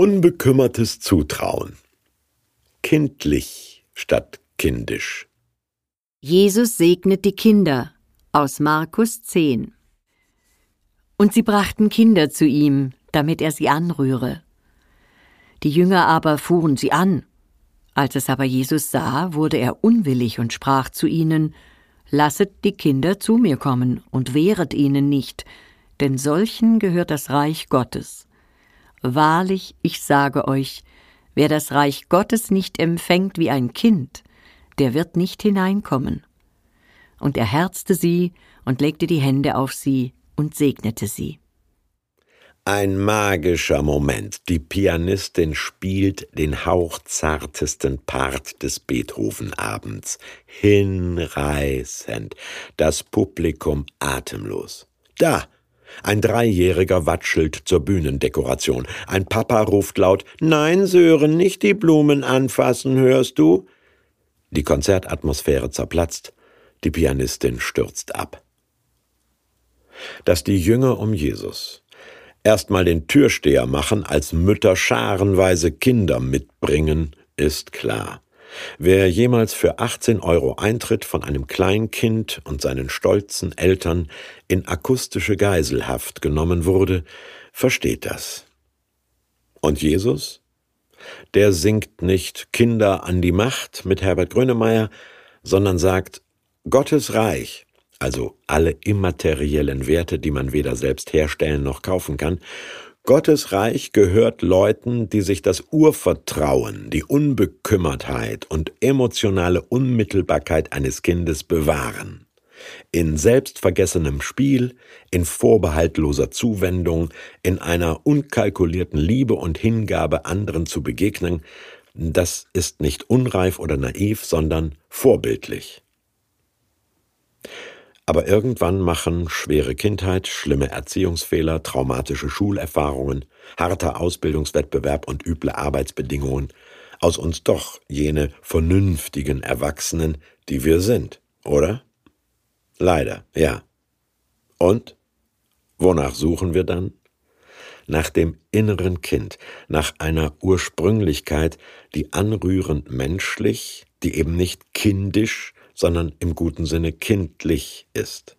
Unbekümmertes Zutrauen. Kindlich statt kindisch. Jesus segnet die Kinder aus Markus 10. Und sie brachten Kinder zu ihm, damit er sie anrühre. Die Jünger aber fuhren sie an. Als es aber Jesus sah, wurde er unwillig und sprach zu ihnen, Lasset die Kinder zu mir kommen und wehret ihnen nicht, denn solchen gehört das Reich Gottes. Wahrlich, ich sage euch, wer das Reich Gottes nicht empfängt wie ein Kind, der wird nicht hineinkommen. Und er herzte sie und legte die Hände auf sie und segnete sie. Ein magischer Moment. Die Pianistin spielt den hauchzartesten Part des Beethovenabends. Hinreißend. Das Publikum atemlos. Da, ein Dreijähriger watschelt zur Bühnendekoration. Ein Papa ruft laut Nein, Sören, nicht die Blumen anfassen, hörst du? Die Konzertatmosphäre zerplatzt, die Pianistin stürzt ab. Dass die Jünger um Jesus erstmal den Türsteher machen, als Mütter scharenweise Kinder mitbringen, ist klar. Wer jemals für 18 Euro Eintritt von einem Kleinkind und seinen stolzen Eltern in akustische Geiselhaft genommen wurde, versteht das. Und Jesus? Der singt nicht Kinder an die Macht mit Herbert Grönemeyer, sondern sagt, Gottes Reich, also alle immateriellen Werte, die man weder selbst herstellen noch kaufen kann, Gottes Reich gehört Leuten, die sich das Urvertrauen, die Unbekümmertheit und emotionale Unmittelbarkeit eines Kindes bewahren. In selbstvergessenem Spiel, in vorbehaltloser Zuwendung, in einer unkalkulierten Liebe und Hingabe anderen zu begegnen, das ist nicht unreif oder naiv, sondern vorbildlich. Aber irgendwann machen schwere Kindheit, schlimme Erziehungsfehler, traumatische Schulerfahrungen, harter Ausbildungswettbewerb und üble Arbeitsbedingungen aus uns doch jene vernünftigen Erwachsenen, die wir sind, oder? Leider, ja. Und? Wonach suchen wir dann? Nach dem inneren Kind, nach einer Ursprünglichkeit, die anrührend menschlich, die eben nicht kindisch, sondern im guten Sinne kindlich ist.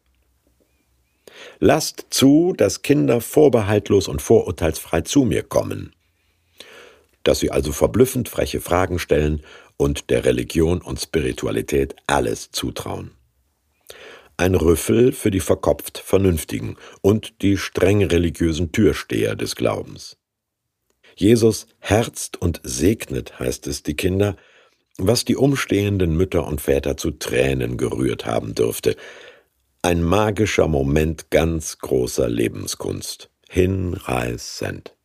Lasst zu, dass Kinder vorbehaltlos und vorurteilsfrei zu mir kommen, dass sie also verblüffend freche Fragen stellen und der Religion und Spiritualität alles zutrauen. Ein Rüffel für die verkopft Vernünftigen und die streng religiösen Türsteher des Glaubens. Jesus herzt und segnet, heißt es, die Kinder, was die umstehenden Mütter und Väter zu Tränen gerührt haben dürfte. Ein magischer Moment ganz großer Lebenskunst. Hinreißend.